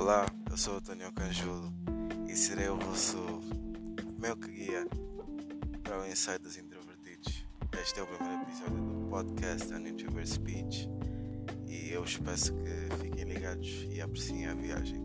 Olá, eu sou o Antônio Canjulo e serei o vosso meu que guia para o Insight dos introvertidos. Este é o primeiro episódio do podcast An Introvert Speech e eu espero que fiquem ligados e apreciem a viagem.